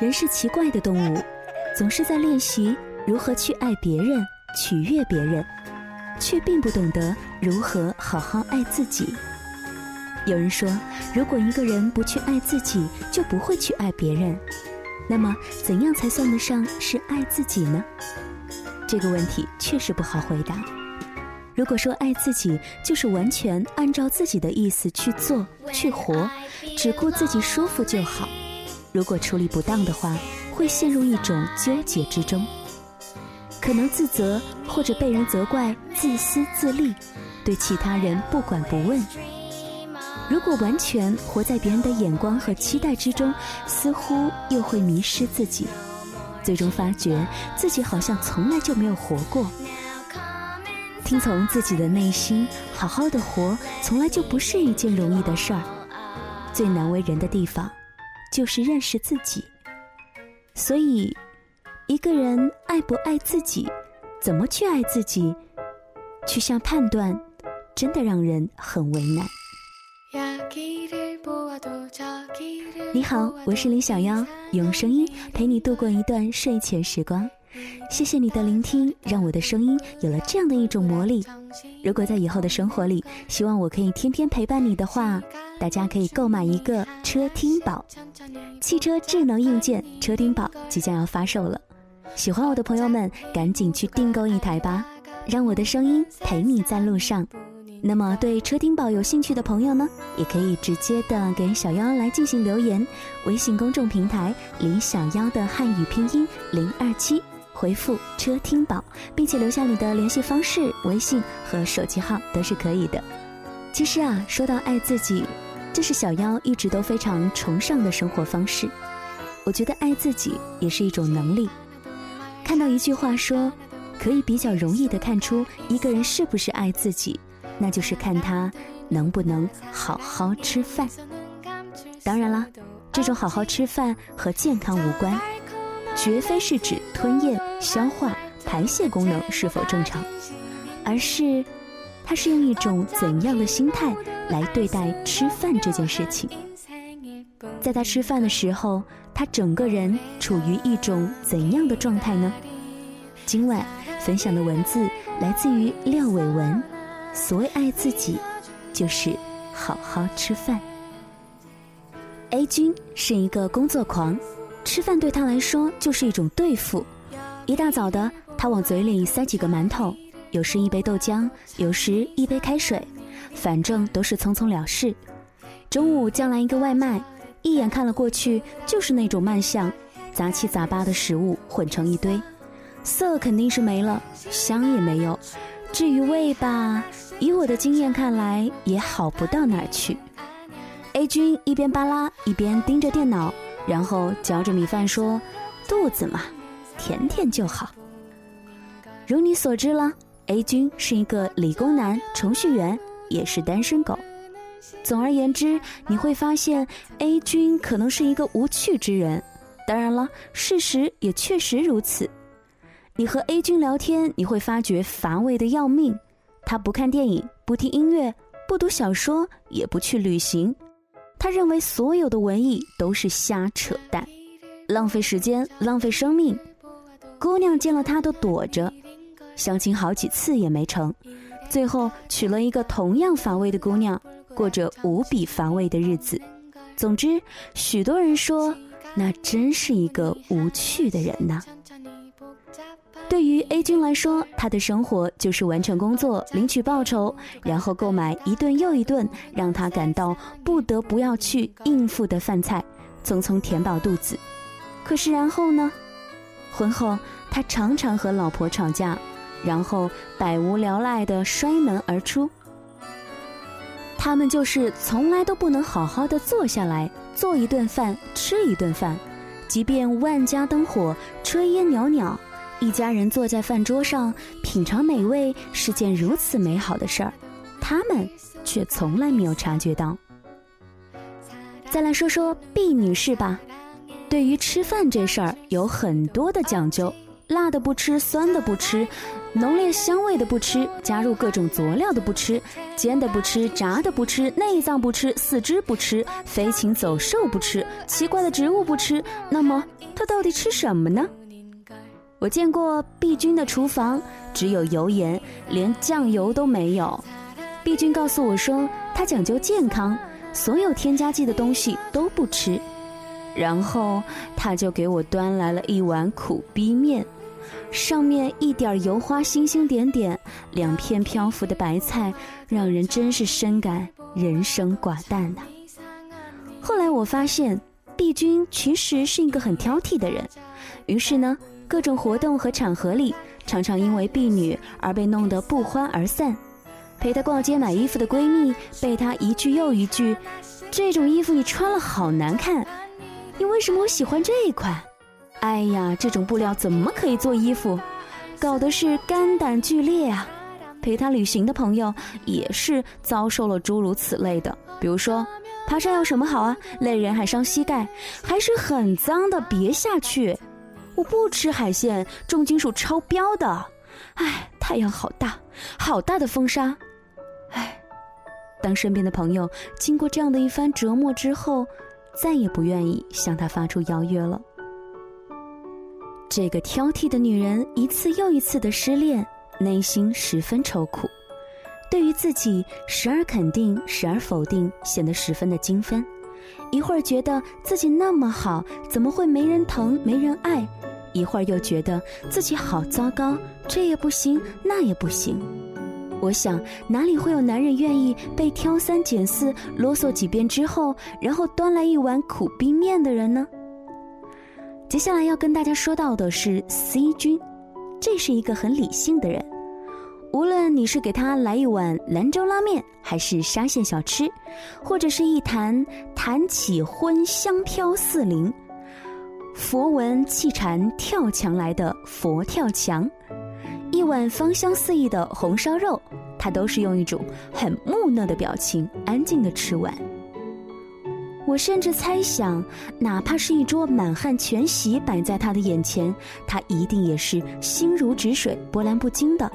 人是奇怪的动物，总是在练习如何去爱别人、取悦别人，却并不懂得如何好好爱自己。有人说，如果一个人不去爱自己，就不会去爱别人。那么，怎样才算得上是爱自己呢？这个问题确实不好回答。如果说爱自己就是完全按照自己的意思去做、去活，只顾自己舒服就好。如果处理不当的话，会陷入一种纠结之中，可能自责或者被人责怪自私自利，对其他人不管不问。如果完全活在别人的眼光和期待之中，似乎又会迷失自己，最终发觉自己好像从来就没有活过。听从自己的内心，好好的活，从来就不是一件容易的事儿。最难为人的地方。就是认识自己，所以一个人爱不爱自己，怎么去爱自己，去下判断，真的让人很为难。你好，我是李小妖，用声音陪你度过一段睡前时光。谢谢你的聆听，让我的声音有了这样的一种魔力。如果在以后的生活里，希望我可以天天陪伴你的话，大家可以购买一个车听宝，汽车智能硬件车听宝即将要发售了。喜欢我的朋友们，赶紧去订购一台吧，让我的声音陪你在路上。那么，对车听宝有兴趣的朋友呢，也可以直接的给小妖来进行留言，微信公众平台李小妖的汉语拼音零二七。回复“车听宝”，并且留下你的联系方式、微信和手机号都是可以的。其实啊，说到爱自己，这是小妖一直都非常崇尚的生活方式。我觉得爱自己也是一种能力。看到一句话说，可以比较容易的看出一个人是不是爱自己，那就是看他能不能好好吃饭。当然了，这种好好吃饭和健康无关。绝非是指吞咽、消化、排泄功能是否正常，而是他是用一种怎样的心态来对待吃饭这件事情。在他吃饭的时候，他整个人处于一种怎样的状态呢？今晚分享的文字来自于廖伟文。所谓爱自己，就是好好吃饭。A 君是一个工作狂。吃饭对他来说就是一种对付。一大早的，他往嘴里塞几个馒头，有时一杯豆浆，有时一杯开水，反正都是匆匆了事。中午叫来一个外卖，一眼看了过去，就是那种卖相，杂七杂八的食物混成一堆，色肯定是没了，香也没有。至于味吧，以我的经验看来也好不到哪儿去。A 君一边扒拉一边盯着电脑。然后嚼着米饭说：“肚子嘛，甜甜就好。”如你所知了，A 君是一个理工男，程序员，也是单身狗。总而言之，你会发现 A 君可能是一个无趣之人。当然了，事实也确实如此。你和 A 君聊天，你会发觉乏味的要命。他不看电影，不听音乐，不读小说，也不去旅行。他认为所有的文艺都是瞎扯淡，浪费时间，浪费生命。姑娘见了他都躲着，相亲好几次也没成，最后娶了一个同样乏味的姑娘，过着无比乏味的日子。总之，许多人说，那真是一个无趣的人呐。对于 A 君来说，他的生活就是完成工作、领取报酬，然后购买一顿又一顿让他感到不得不要去应付的饭菜，匆匆填饱肚子。可是然后呢？婚后他常常和老婆吵架，然后百无聊赖地摔门而出。他们就是从来都不能好好的坐下来做一顿饭、吃一顿饭，即便万家灯火、炊烟袅袅。一家人坐在饭桌上品尝美味是件如此美好的事儿，他们却从来没有察觉到。再来说说 B 女士吧，对于吃饭这事儿有很多的讲究，辣的不吃，酸的不吃，浓烈香味的不吃，加入各种佐料的不吃，煎的不吃，炸的不吃，内脏不吃，四肢不吃，飞禽走兽不吃，奇怪的植物不吃。那么他到底吃什么呢？我见过毕君的厨房，只有油盐，连酱油都没有。毕君告诉我说，他讲究健康，所有添加剂的东西都不吃。然后他就给我端来了一碗苦逼面，上面一点油花星星点点，两片漂浮的白菜，让人真是深感人生寡淡呐。后来我发现，毕君其实是一个很挑剔的人，于是呢，各种活动和场合里，常常因为婢女而被弄得不欢而散。陪她逛街买衣服的闺蜜，被她一句又一句：“这种衣服你穿了好难看。”你为什么喜欢这一款？哎呀，这种布料怎么可以做衣服？搞得是肝胆俱裂啊！陪他旅行的朋友也是遭受了诸如此类的，比如说，爬山有什么好啊？累人还伤膝盖，还是很脏的，别下去。我不吃海鲜，重金属超标的。哎，太阳好大，好大的风沙。哎，当身边的朋友经过这样的一番折磨之后。再也不愿意向他发出邀约了。这个挑剔的女人一次又一次的失恋，内心十分愁苦，对于自己时而肯定，时而否定，显得十分的精分。一会儿觉得自己那么好，怎么会没人疼、没人爱？一会儿又觉得自己好糟糕，这也不行，那也不行。我想，哪里会有男人愿意被挑三拣四、啰嗦几遍之后，然后端来一碗苦逼面的人呢？接下来要跟大家说到的是 C 君，这是一个很理性的人。无论你是给他来一碗兰州拉面，还是沙县小吃，或者是一坛坛起荤香飘四邻，佛闻气禅跳墙来的佛跳墙。一碗芳香四溢的红烧肉，他都是用一种很木讷的表情，安静的吃完。我甚至猜想，哪怕是一桌满汉全席摆在他的眼前，他一定也是心如止水、波澜不惊的。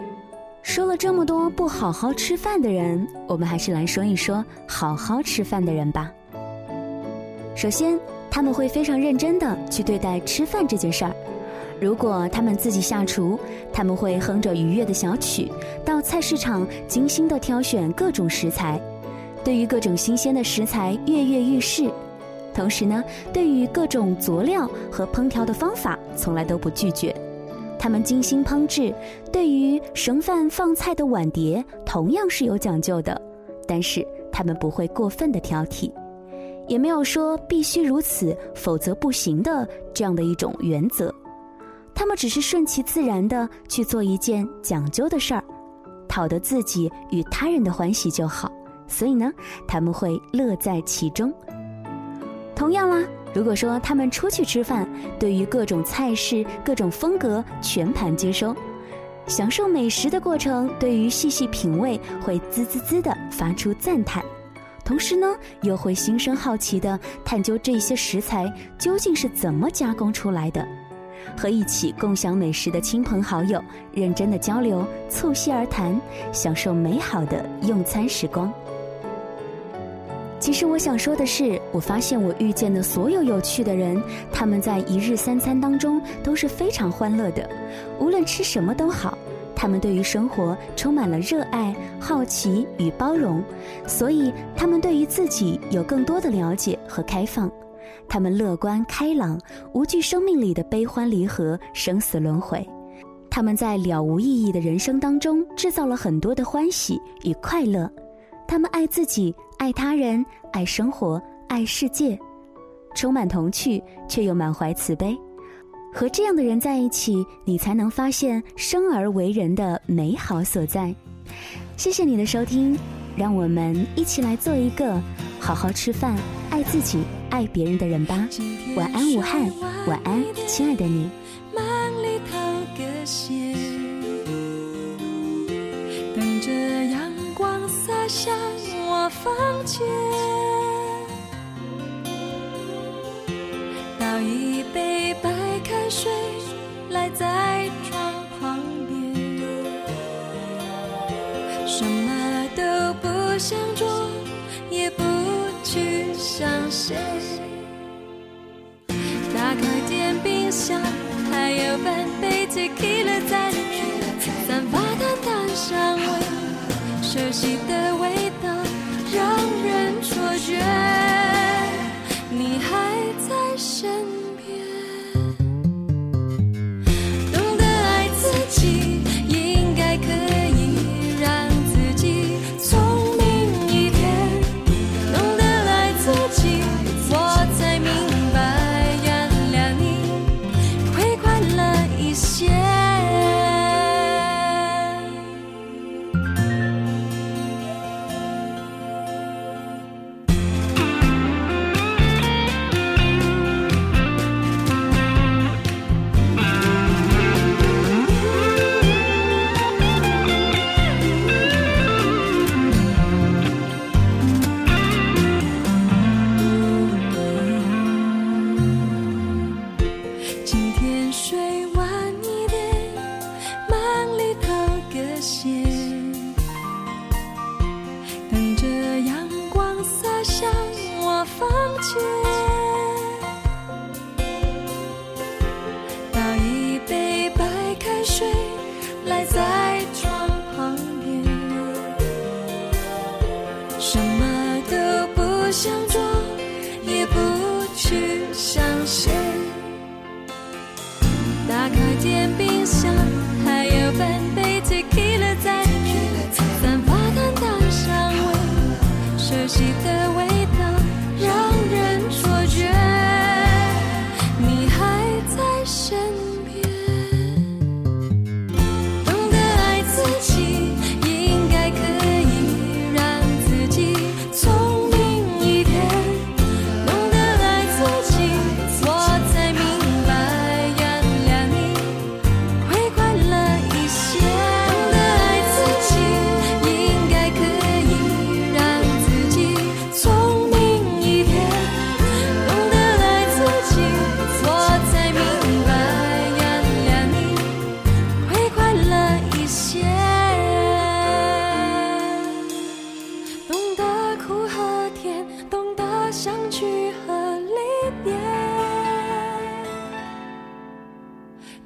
说了这么多不好好吃饭的人，我们还是来说一说好好吃饭的人吧。首先，他们会非常认真的去对待吃饭这件事儿。如果他们自己下厨，他们会哼着愉悦的小曲，到菜市场精心的挑选各种食材，对于各种新鲜的食材跃跃欲试。同时呢，对于各种佐料和烹调的方法，从来都不拒绝。他们精心烹制，对于盛饭放菜的碗碟，同样是有讲究的。但是他们不会过分的挑剔，也没有说必须如此，否则不行的这样的一种原则。他们只是顺其自然的去做一件讲究的事儿，讨得自己与他人的欢喜就好。所以呢，他们会乐在其中。同样啦，如果说他们出去吃饭，对于各种菜式、各种风格全盘接收，享受美食的过程，对于细细品味会滋滋滋的发出赞叹，同时呢，又会心生好奇的探究这些食材究竟是怎么加工出来的。和一起共享美食的亲朋好友，认真的交流，促膝而谈，享受美好的用餐时光。其实我想说的是，我发现我遇见的所有有趣的人，他们在一日三餐当中都是非常欢乐的，无论吃什么都好。他们对于生活充满了热爱、好奇与包容，所以他们对于自己有更多的了解和开放。他们乐观开朗，无惧生命里的悲欢离合、生死轮回。他们在了无意义的人生当中制造了很多的欢喜与快乐。他们爱自己，爱他人，爱生活，爱世界，充满童趣却又满怀慈悲。和这样的人在一起，你才能发现生而为人的美好所在。谢谢你的收听，让我们一起来做一个好好吃饭、爱自己。爱别人的人吧，晚安武汉，晚安亲爱的你。等着阳光洒向房间倒一杯白开水来在床旁边什么都不想做也不去想谁。打开电冰箱还有半杯醉了在里面散发的淡香味熟悉的味道。让人错觉，你还在身边。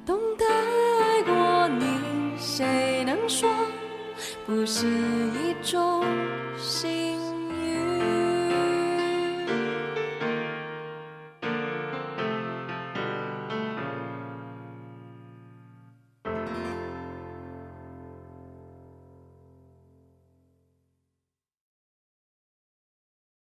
懂得爱过你谁能说不是一种幸